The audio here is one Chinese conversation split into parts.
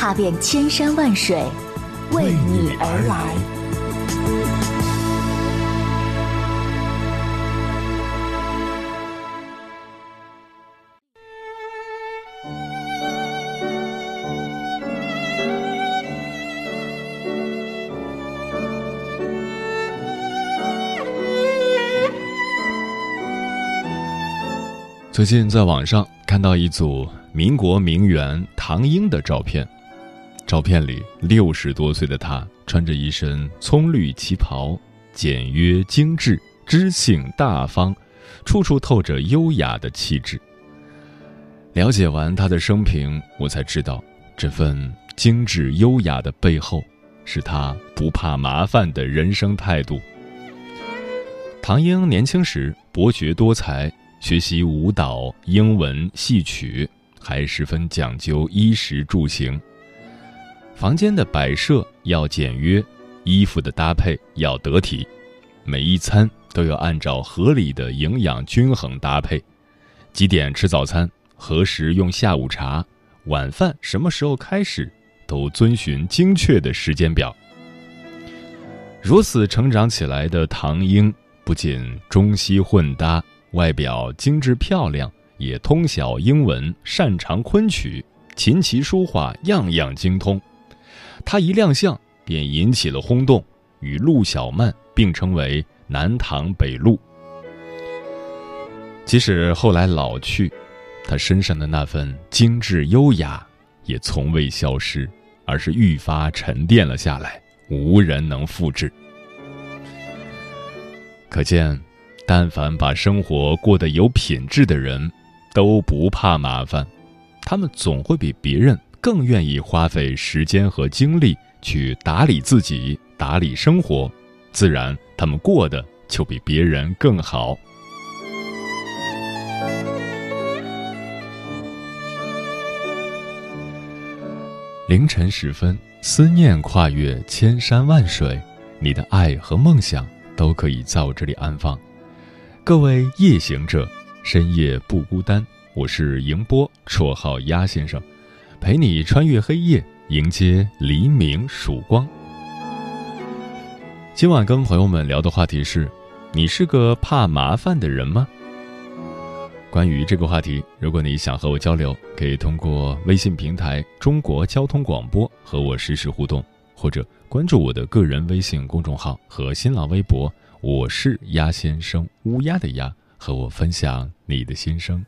踏遍千山万水，为你而来。最近在网上看到一组民国名媛唐英的照片。照片里，六十多岁的她穿着一身葱绿旗袍，简约精致，知性大方，处处透着优雅的气质。了解完她的生平，我才知道，这份精致优雅的背后，是她不怕麻烦的人生态度。唐英年轻时博学多才，学习舞蹈、英文、戏曲，还十分讲究衣食住行。房间的摆设要简约，衣服的搭配要得体，每一餐都要按照合理的营养均衡搭配。几点吃早餐？何时用下午茶？晚饭什么时候开始？都遵循精确的时间表。如此成长起来的唐英，不仅中西混搭，外表精致漂亮，也通晓英文，擅长昆曲，琴棋书画样样精通。他一亮相便引起了轰动，与陆小曼并称为“南唐北陆”。即使后来老去，他身上的那份精致优雅也从未消失，而是愈发沉淀了下来，无人能复制。可见，但凡把生活过得有品质的人，都不怕麻烦，他们总会比别人。更愿意花费时间和精力去打理自己、打理生活，自然他们过得就比别人更好。凌晨时分，思念跨越千山万水，你的爱和梦想都可以在我这里安放。各位夜行者，深夜不孤单。我是迎波，绰号鸭先生。陪你穿越黑夜，迎接黎明曙光。今晚跟朋友们聊的话题是：你是个怕麻烦的人吗？关于这个话题，如果你想和我交流，可以通过微信平台“中国交通广播”和我实时互动，或者关注我的个人微信公众号和新浪微博“我是鸭先生”（乌鸦的鸭），和我分享你的心声。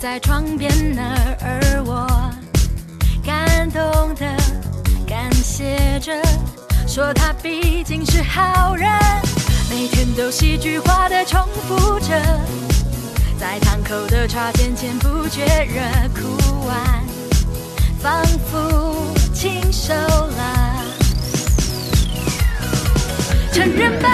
在窗边那，而我感动的感谢着，说他毕竟是好人，每天都戏剧化的重复着，在堂口的茶间前不觉热哭完，仿佛亲手了，承认吧，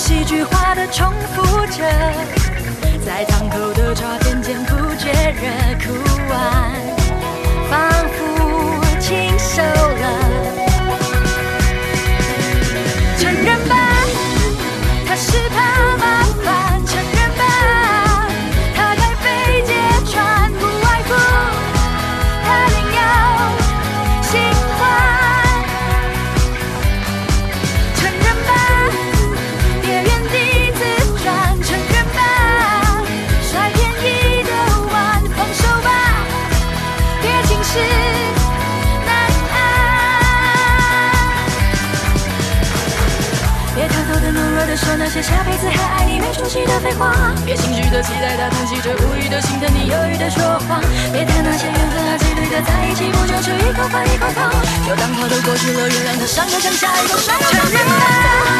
戏剧化的重复着，在堂口的茶点间不觉热哭完，下辈子还爱你没出息的废话。别心虚的期待他叹息着，无语的心疼你，犹豫的说谎。别谈那些缘分和几率的在一起，不就是一口饭一口汤？就当他都过去了，原谅他伤口像下一个伤。承认吧，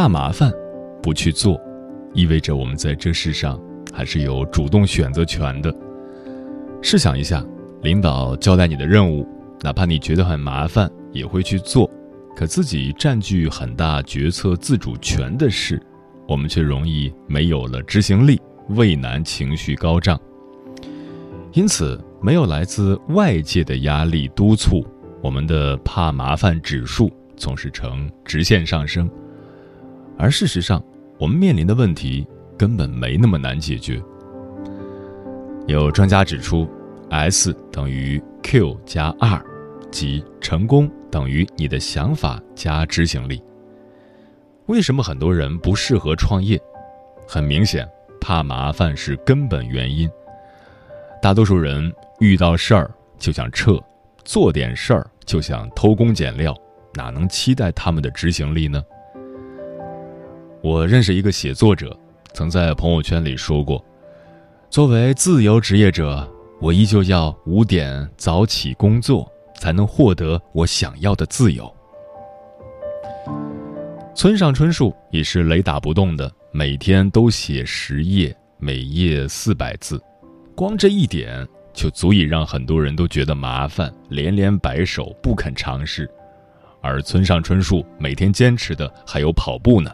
怕麻烦，不去做，意味着我们在这世上还是有主动选择权的。试想一下，领导交代你的任务，哪怕你觉得很麻烦，也会去做。可自己占据很大决策自主权的事，我们却容易没有了执行力，畏难情绪高涨。因此，没有来自外界的压力督促，我们的怕麻烦指数总是呈直线上升。而事实上，我们面临的问题根本没那么难解决。有专家指出，S 等于 Q 加 R，即成功等于你的想法加执行力。为什么很多人不适合创业？很明显，怕麻烦是根本原因。大多数人遇到事儿就想撤，做点事儿就想偷工减料，哪能期待他们的执行力呢？我认识一个写作者，曾在朋友圈里说过：“作为自由职业者，我依旧要五点早起工作，才能获得我想要的自由。”村上春树也是雷打不动的，每天都写十页，每页四百字，光这一点就足以让很多人都觉得麻烦，连连摆手不肯尝试。而村上春树每天坚持的还有跑步呢。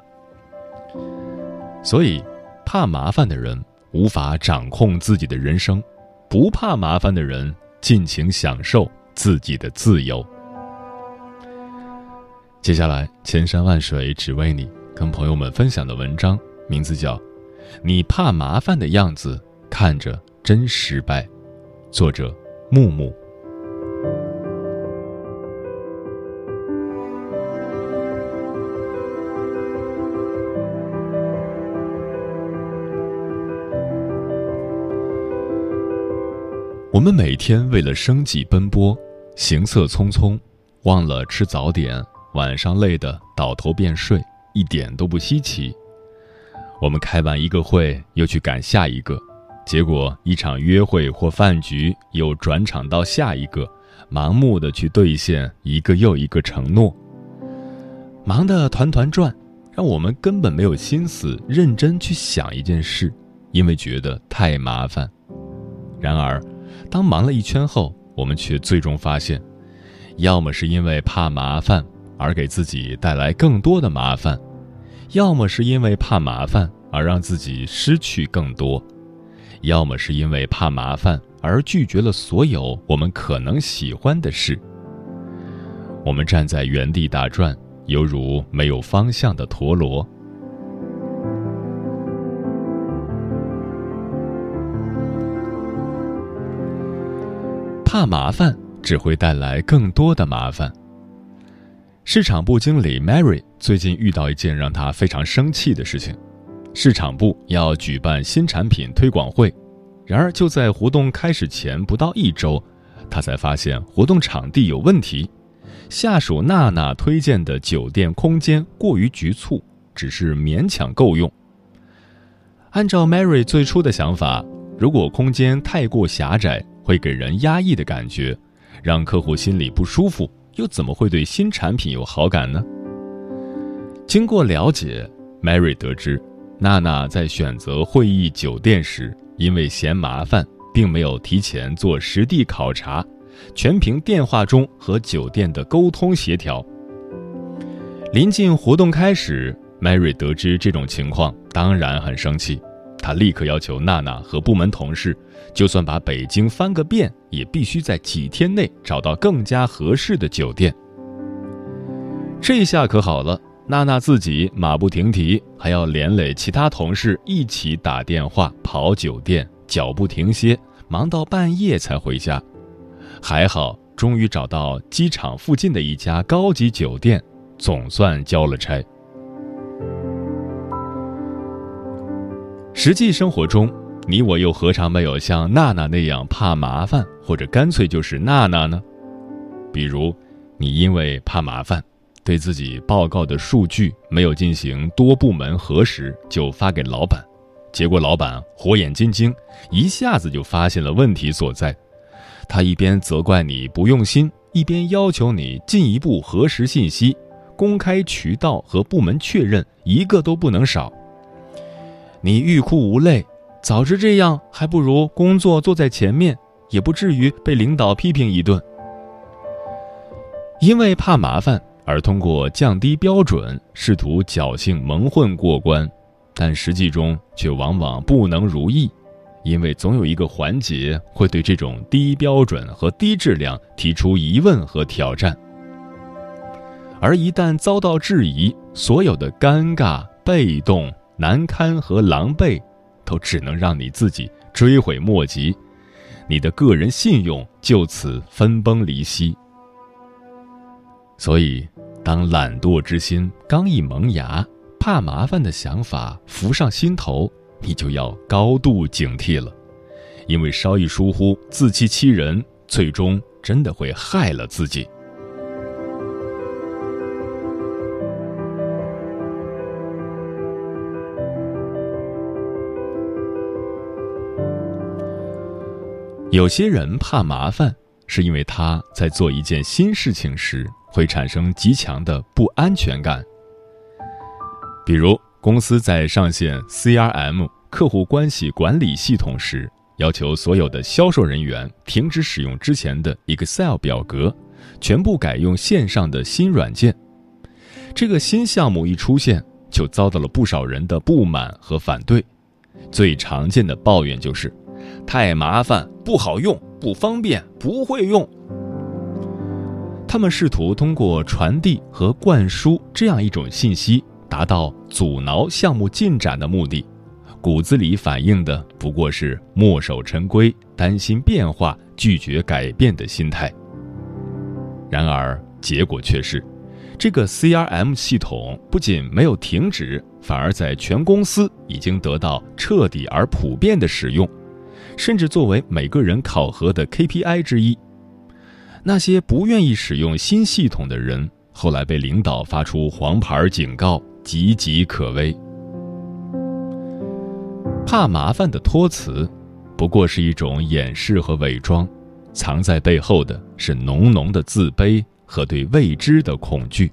所以，怕麻烦的人无法掌控自己的人生，不怕麻烦的人尽情享受自己的自由。接下来，千山万水只为你，跟朋友们分享的文章名字叫《你怕麻烦的样子看着真失败》，作者木木。我们每天为了生计奔波，行色匆匆，忘了吃早点，晚上累得倒头便睡，一点都不稀奇。我们开完一个会，又去赶下一个，结果一场约会或饭局又转场到下一个，盲目的去兑现一个又一个承诺，忙得团团转，让我们根本没有心思认真去想一件事，因为觉得太麻烦。然而，当忙了一圈后，我们却最终发现，要么是因为怕麻烦而给自己带来更多的麻烦。要么是因为怕麻烦而让自己失去更多，要么是因为怕麻烦而拒绝了所有我们可能喜欢的事。我们站在原地打转，犹如没有方向的陀螺。怕麻烦只会带来更多的麻烦。市场部经理 Mary 最近遇到一件让她非常生气的事情：市场部要举办新产品推广会，然而就在活动开始前不到一周，她才发现活动场地有问题，下属娜娜推荐的酒店空间过于局促，只是勉强够用。按照 Mary 最初的想法，如果空间太过狭窄，会给人压抑的感觉，让客户心里不舒服。又怎么会对新产品有好感呢？经过了解，Mary 得知，娜娜在选择会议酒店时，因为嫌麻烦，并没有提前做实地考察，全凭电话中和酒店的沟通协调。临近活动开始，Mary 得知这种情况，当然很生气，他立刻要求娜娜和部门同事。就算把北京翻个遍，也必须在几天内找到更加合适的酒店。这下可好了，娜娜自己马不停蹄，还要连累其他同事一起打电话跑酒店，脚不停歇，忙到半夜才回家。还好，终于找到机场附近的一家高级酒店，总算交了差。实际生活中。你我又何尝没有像娜娜那样怕麻烦，或者干脆就是娜娜呢？比如，你因为怕麻烦，对自己报告的数据没有进行多部门核实就发给老板，结果老板火眼金睛，一下子就发现了问题所在。他一边责怪你不用心，一边要求你进一步核实信息，公开渠道和部门确认一个都不能少。你欲哭无泪。早知这样，还不如工作坐在前面，也不至于被领导批评一顿。因为怕麻烦而通过降低标准，试图侥幸蒙混过关，但实际中却往往不能如意，因为总有一个环节会对这种低标准和低质量提出疑问和挑战。而一旦遭到质疑，所有的尴尬、被动、难堪和狼狈。都只能让你自己追悔莫及，你的个人信用就此分崩离析。所以，当懒惰之心刚一萌芽，怕麻烦的想法浮上心头，你就要高度警惕了，因为稍一疏忽，自欺欺人，最终真的会害了自己。有些人怕麻烦，是因为他在做一件新事情时会产生极强的不安全感。比如，公司在上线 CRM 客户关系管理系统时，要求所有的销售人员停止使用之前的 Excel 表格，全部改用线上的新软件。这个新项目一出现，就遭到了不少人的不满和反对。最常见的抱怨就是。太麻烦，不好用，不方便，不会用。他们试图通过传递和灌输这样一种信息，达到阻挠项目进展的目的，骨子里反映的不过是墨守成规、担心变化、拒绝改变的心态。然而，结果却是，这个 CRM 系统不仅没有停止，反而在全公司已经得到彻底而普遍的使用。甚至作为每个人考核的 KPI 之一，那些不愿意使用新系统的人，后来被领导发出黄牌警告，岌岌可危。怕麻烦的托词，不过是一种掩饰和伪装，藏在背后的是浓浓的自卑和对未知的恐惧。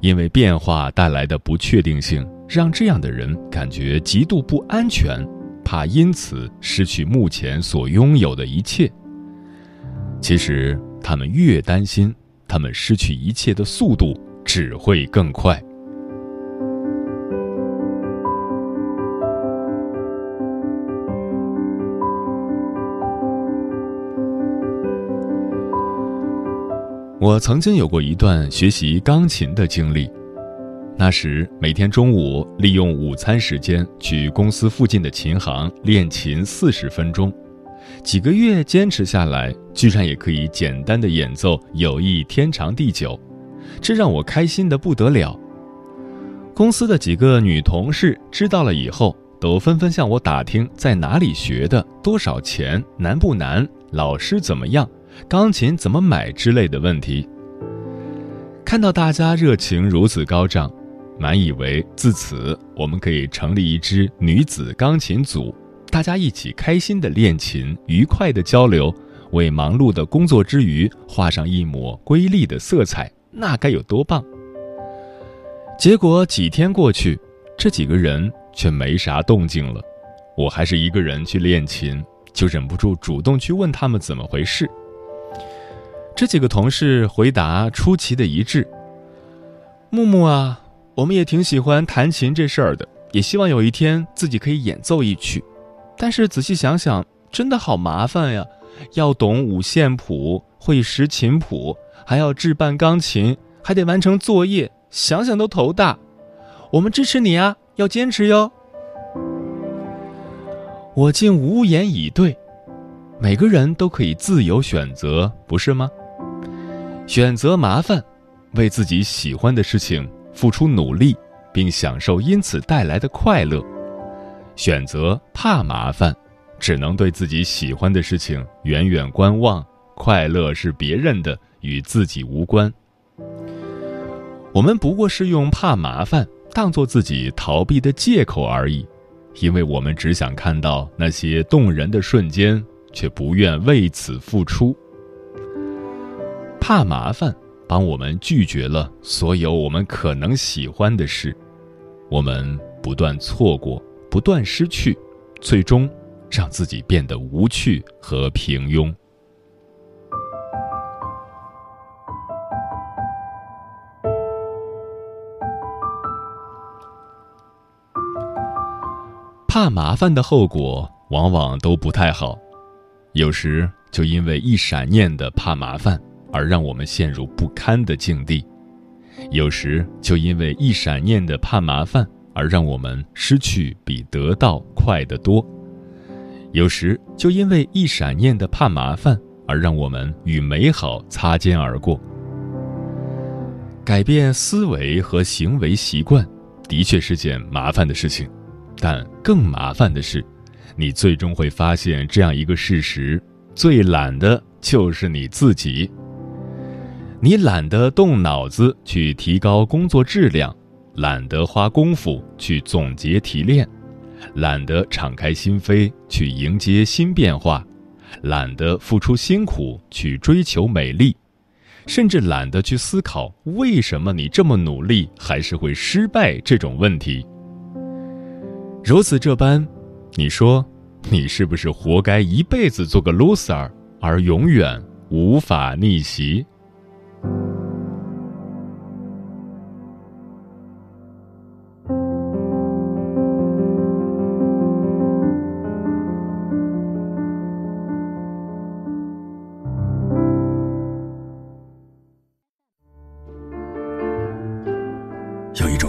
因为变化带来的不确定性，让这样的人感觉极度不安全，怕因此失去目前所拥有的一切。其实，他们越担心，他们失去一切的速度只会更快。我曾经有过一段学习钢琴的经历，那时每天中午利用午餐时间去公司附近的琴行练琴四十分钟，几个月坚持下来，居然也可以简单的演奏《友谊天长地久》，这让我开心的不得了。公司的几个女同事知道了以后，都纷纷向我打听在哪里学的，多少钱，难不难，老师怎么样。钢琴怎么买之类的问题。看到大家热情如此高涨，满以为自此我们可以成立一支女子钢琴组，大家一起开心的练琴，愉快的交流，为忙碌的工作之余画上一抹瑰丽的色彩，那该有多棒！结果几天过去，这几个人却没啥动静了，我还是一个人去练琴，就忍不住主动去问他们怎么回事。这几个同事回答出奇的一致。木木啊，我们也挺喜欢弹琴这事儿的，也希望有一天自己可以演奏一曲。但是仔细想想，真的好麻烦呀，要懂五线谱，会识琴谱，还要置办钢琴，还得完成作业，想想都头大。我们支持你啊，要坚持哟。我竟无言以对。每个人都可以自由选择，不是吗？选择麻烦，为自己喜欢的事情付出努力，并享受因此带来的快乐；选择怕麻烦，只能对自己喜欢的事情远远观望，快乐是别人的，与自己无关。我们不过是用怕麻烦当做自己逃避的借口而已，因为我们只想看到那些动人的瞬间，却不愿为此付出。怕麻烦，帮我们拒绝了所有我们可能喜欢的事，我们不断错过，不断失去，最终让自己变得无趣和平庸。怕麻烦的后果往往都不太好，有时就因为一闪念的怕麻烦。而让我们陷入不堪的境地，有时就因为一闪念的怕麻烦，而让我们失去比得到快得多；有时就因为一闪念的怕麻烦，而让我们与美好擦肩而过。改变思维和行为习惯，的确是件麻烦的事情，但更麻烦的是，你最终会发现这样一个事实：最懒的就是你自己。你懒得动脑子去提高工作质量，懒得花功夫去总结提炼，懒得敞开心扉去迎接新变化，懒得付出辛苦去追求美丽，甚至懒得去思考为什么你这么努力还是会失败这种问题。如此这般，你说，你是不是活该一辈子做个 loser，而永远无法逆袭？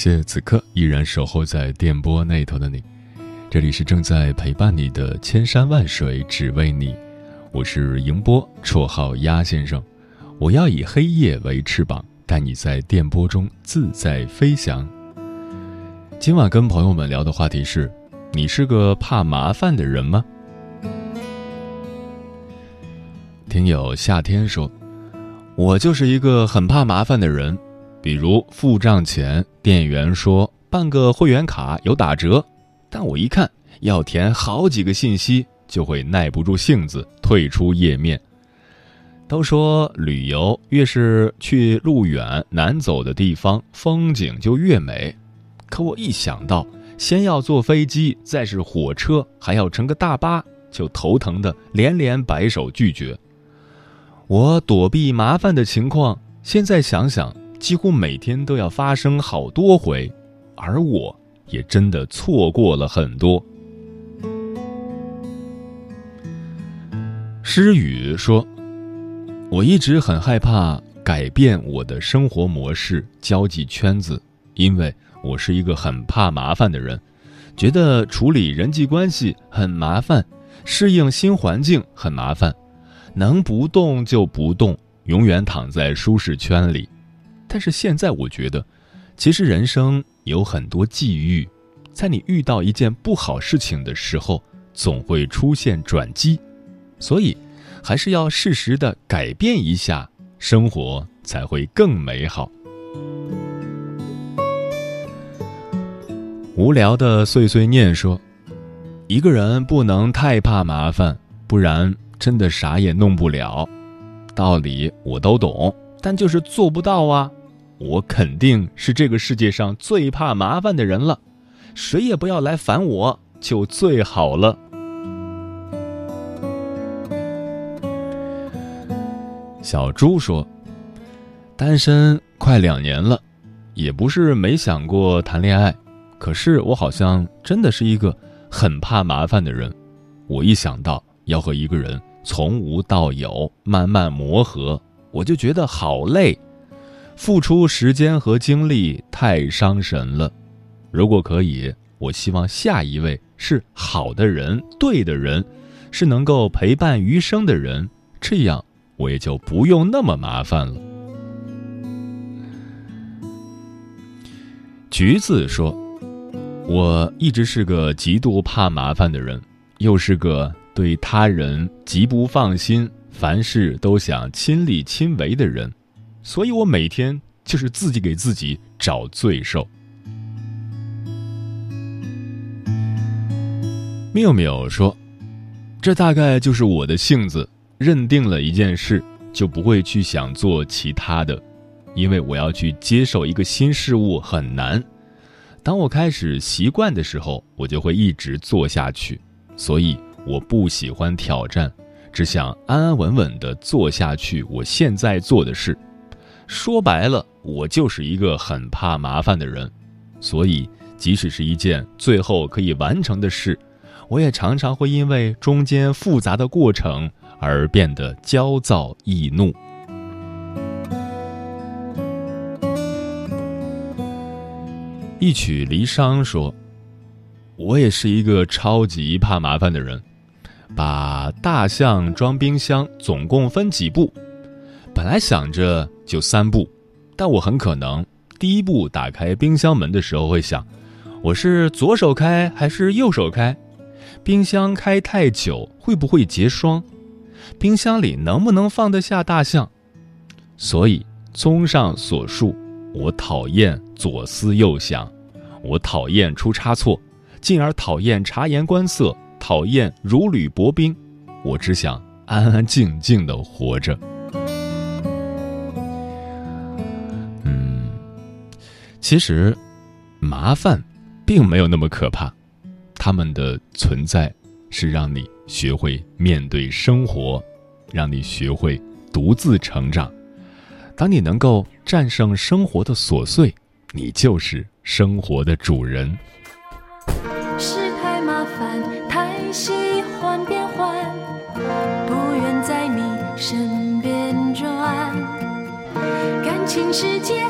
谢此刻依然守候在电波那头的你，这里是正在陪伴你的千山万水只为你，我是迎波，绰号鸭先生，我要以黑夜为翅膀，带你在电波中自在飞翔。今晚跟朋友们聊的话题是：你是个怕麻烦的人吗？听友夏天说，我就是一个很怕麻烦的人。比如付账前，店员说办个会员卡有打折，但我一看要填好几个信息，就会耐不住性子退出页面。都说旅游越是去路远难走的地方，风景就越美，可我一想到先要坐飞机，再是火车，还要乘个大巴，就头疼的连连摆手拒绝。我躲避麻烦的情况，现在想想。几乎每天都要发生好多回，而我也真的错过了很多。诗雨说：“我一直很害怕改变我的生活模式、交际圈子，因为我是一个很怕麻烦的人，觉得处理人际关系很麻烦，适应新环境很麻烦，能不动就不动，永远躺在舒适圈里。”但是现在我觉得，其实人生有很多际遇，在你遇到一件不好事情的时候，总会出现转机，所以还是要适时的改变一下，生活才会更美好。无聊的碎碎念说：“一个人不能太怕麻烦，不然真的啥也弄不了。道理我都懂，但就是做不到啊。”我肯定是这个世界上最怕麻烦的人了，谁也不要来烦我，就最好了。小猪说：“单身快两年了，也不是没想过谈恋爱，可是我好像真的是一个很怕麻烦的人。我一想到要和一个人从无到有慢慢磨合，我就觉得好累。”付出时间和精力太伤神了，如果可以，我希望下一位是好的人、对的人，是能够陪伴余生的人，这样我也就不用那么麻烦了。橘子说：“我一直是个极度怕麻烦的人，又是个对他人极不放心、凡事都想亲力亲为的人。”所以我每天就是自己给自己找罪受。妙妙说：“这大概就是我的性子，认定了一件事就不会去想做其他的，因为我要去接受一个新事物很难。当我开始习惯的时候，我就会一直做下去。所以我不喜欢挑战，只想安安稳稳的做下去我现在做的事。”说白了，我就是一个很怕麻烦的人，所以即使是一件最后可以完成的事，我也常常会因为中间复杂的过程而变得焦躁易怒。一曲离殇说：“我也是一个超级怕麻烦的人，把大象装冰箱总共分几步？本来想着。”就三步，但我很可能第一步打开冰箱门的时候会想，我是左手开还是右手开？冰箱开太久会不会结霜？冰箱里能不能放得下大象？所以，综上所述，我讨厌左思右想，我讨厌出差错，进而讨厌察言观色，讨厌如履薄冰。我只想安安静静的活着。其实，麻烦并没有那么可怕，他们的存在是让你学会面对生活，让你学会独自成长。当你能够战胜生活的琐碎，你就是生活的主人。是太麻烦，太喜欢变换，不愿在你身边转，感情世界。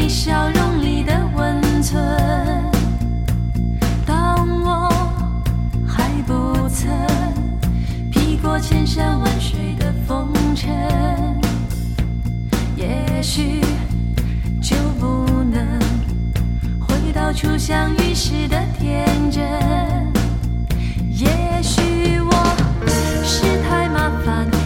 你笑容里的温存当我还不曾披过千山万水的风尘也许就不能回到初相遇时的天真也许我是太麻烦